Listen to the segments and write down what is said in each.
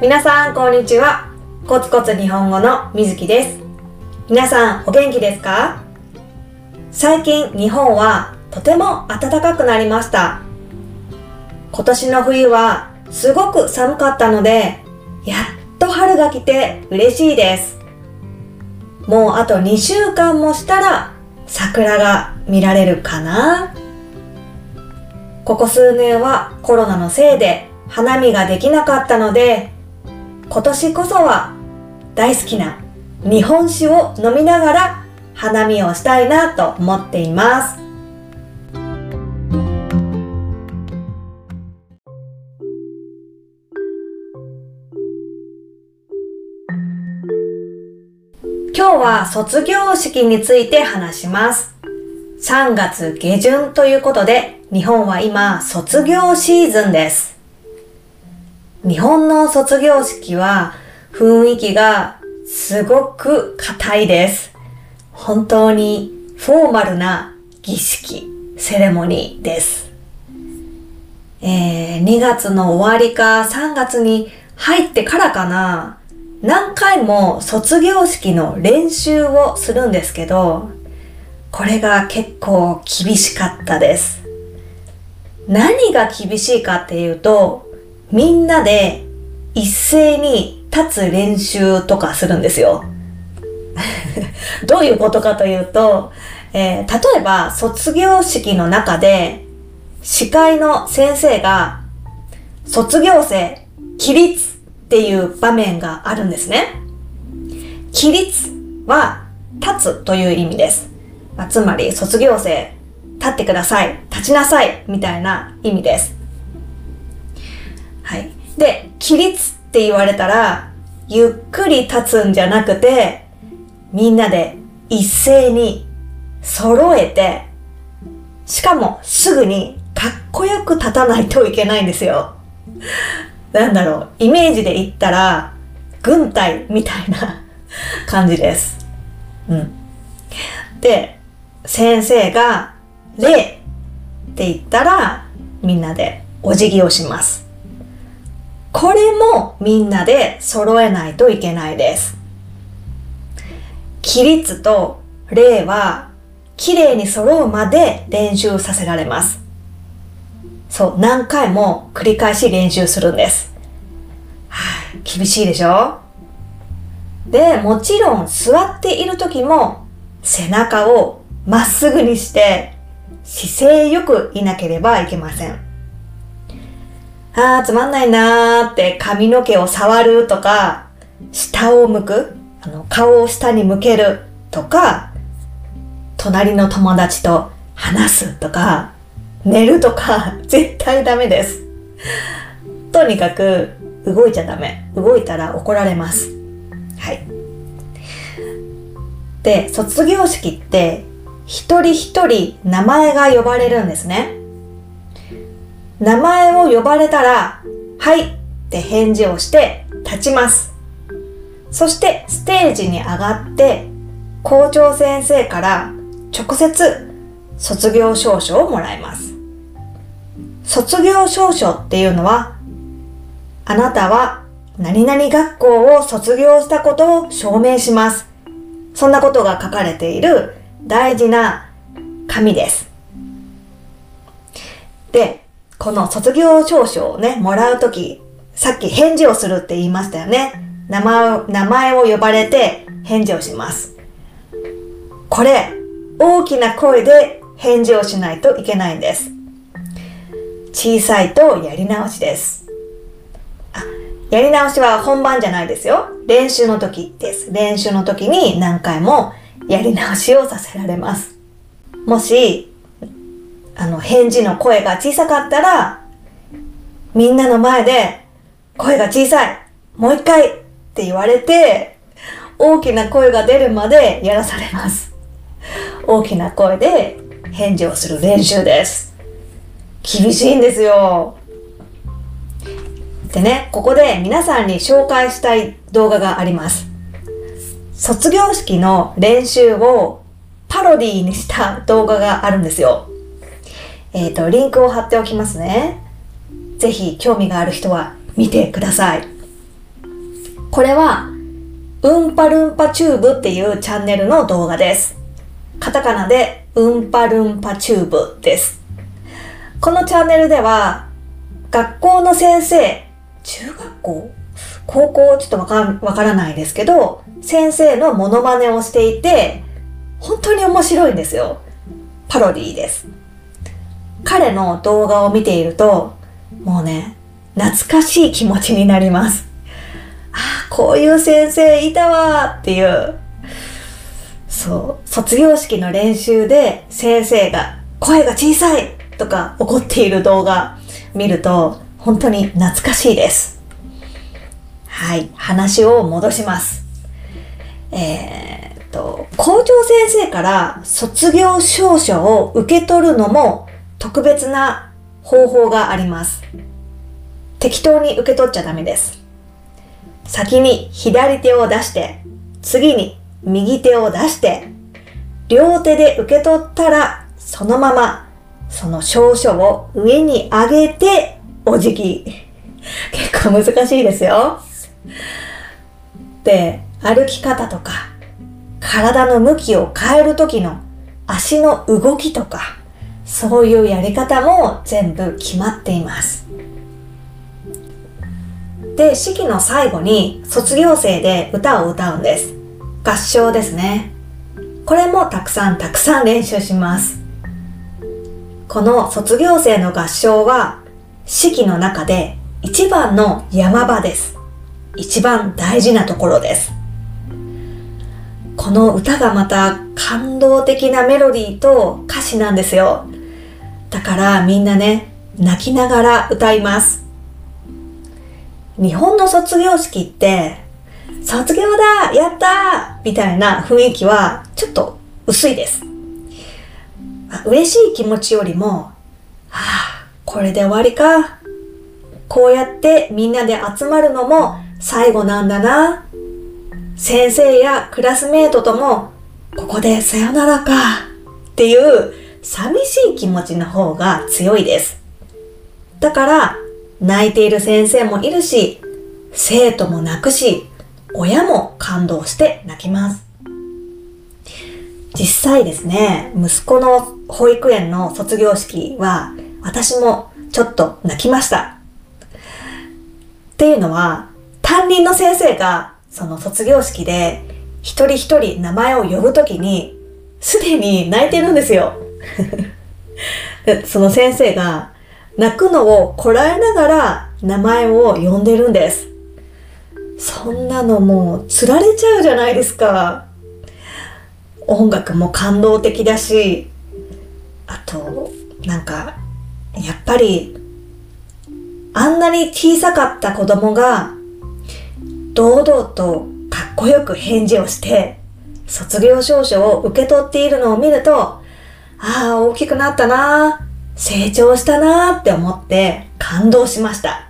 皆さん、こんにちは。コツコツ日本語のみずきです。皆さん、お元気ですか？最近、日本はとても暖かくなりました。今年の冬はすごく寒かったので、やっと春が来て嬉しいです。もうあと2週間もしたら桜が見られるかな？ここ数年はコロナのせいで花見ができなかったので、今年こそは大好きな日本酒を飲みながら花見をしたいなと思っています。今日は卒業式について話します。3月下旬ということで、日本は今卒業シーズンです。日本の卒業式は雰囲気がすごく硬いです。本当にフォーマルな儀式、セレモニーです。えー、2月の終わりか3月に入ってからかな、何回も卒業式の練習をするんですけど、これが結構厳しかったです。何が厳しいかっていうと、みんなで一斉に立つ練習とかするんですよ。どういうことかというと、えー例えば卒業式の中で司会の先生が卒業生起立っていう場面があるんですね。起立は立つという意味です。まあつまり卒業生立ってください、立ちなさいみたいな意味です。で、起立って言われたら、ゆっくり立つんじゃなくて、みんなで一斉に揃えて、しかもすぐにかっこよく立たないといけないんですよ。なんだろう、イメージで言ったら、軍隊みたいな感じです。うん。で、先生が、礼って言ったら、みんなでお辞儀をします。これもみんなで揃えないといけないです。起立と礼は綺麗に揃うまで練習させられます。そう、何回も繰り返し練習するんです。はい、厳しいでしょ？で、もちろん座っている時も背中をまっすぐにして姿勢よくいなければいけません。あーつまんないなーって髪の毛を触るとか、下を向く、あの顔を下に向けるとか、隣の友達と話すとか、寝るとか、絶対ダメです。とにかく、動いちゃダメ。動いたら怒られます。はい。で、卒業式って、一人一人名前が呼ばれるんですね。名前を呼ばれたら、はいって返事をして立ちます。そしてステージに上がって、校長先生から直接卒業証書をもらいます。卒業証書っていうのは、あなたは何々学校を卒業したことを証明します。そんなことが書かれている大事な紙です。で、この卒業証書をね、もらうとき、さっき返事をするって言いましたよね。名前を、名前を呼ばれて返事をします。これ、大きな声で返事をしないといけないんです。小さいとやり直しです。あ、やり直しは本番じゃないですよ。練習の時です。練習の時に何回もやり直しをさせられます。もし、あの、返事の声が小さかったら、みんなの前で、声が小さいもう一回って言われて、大きな声が出るまでやらされます。大きな声で返事をする練習です。厳しいんですよ。でね、ここで皆さんに紹介したい動画があります。卒業式の練習をパロディにした動画があるんですよ。えっ、と、リンクを貼っておきますね。ぜひ興味がある人は見てください。これは、うんぱるんぱチューブっていうチャンネルの動画です。カタカナで、うんぱるんぱチューブです。このチャンネルでは、学校の先生、中学校？高校？ちょっとわかわからないですけど、先生のモノマネをしていて、本当に面白いんですよ。パロディーです。彼の動画を見ていると、もうね、懐かしい気持ちになります。ああ、こういう先生いたわっていう。そう、卒業式の練習で先生が声が小さいとか怒っている動画見ると本当に懐かしいです。はい、話を戻します。えー、っと、校長先生から卒業証書を受け取るのも特別な方法があります。適当に受け取っちゃダメです。先に左手を出して、次に右手を出して、両手で受け取ったら、そのまま、その証書を上に上げて、お辞儀。結構難しいですよ。で、歩き方とか、体の向きを変える時の足の動きとか、そういうやり方も全部決まっています。で、式の最後に卒業生で歌を歌うんです。合唱ですね。これもたくさんたくさん練習します。この卒業生の合唱は式の中で一番の山場です。一番大事なところです。この歌がまた感動的なメロディーと歌詞なんですよ。からみんなね、泣きながら歌います。日本の卒業式って、卒業だやったみたいな雰囲気はちょっと薄いです。嬉しい気持ちよりも、はあ、これで終わりか。こうやってみんなで集まるのも最後なんだな。先生やクラスメートとも、ここでさよならか。っていう寂しい気持ちの方が強いです。だから、泣いている先生もいるし、生徒も泣くし、親も感動して泣きます。実際ですね、息子の保育園の卒業式は、私もちょっと泣きました。っていうのは、担任の先生が、その卒業式で、一人一人名前を呼ぶときに、すでに泣いてるんですよ。その先生が泣くのをこらえながら名前を呼んでるんです。そんなのもう釣られちゃうじゃないですか。音楽も感動的だし、あと、なんか、やっぱり、あんなに小さかった子供が、堂々とかっこよく返事をして、卒業証書を受け取っているのを見ると、ああ、大きくなったな成長したなって思って感動しました。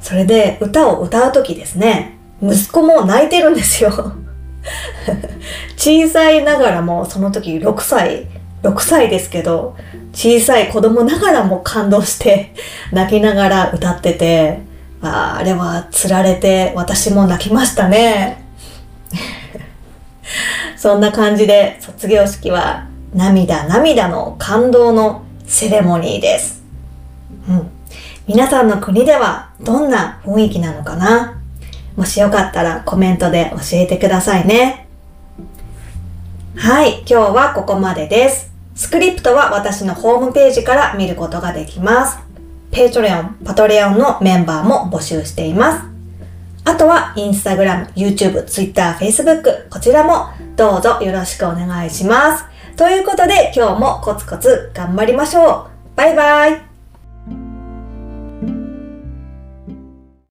それで歌を歌うときですね、息子も泣いてるんですよ。小さいながらも、その時6歳、6歳ですけど、小さい子供ながらも感動して泣きながら歌ってて、ああれは釣られて私も泣きましたね。そんな感じで卒業式は涙涙の感動のセレモニーです。うん。皆さんの国ではどんな雰囲気なのかな？もしよかったらコメントで教えてくださいね。はい、今日はここまでです。スクリプトは私のホームページから見ることができます。ペイトレオン、パトレオンのメンバーも募集しています。あとは、インスタグラム、YouTube、Twitter、Facebook、こちらもどうぞよろしくお願いします。ということで、今日もコツコツ頑張りましょう。バイバイ。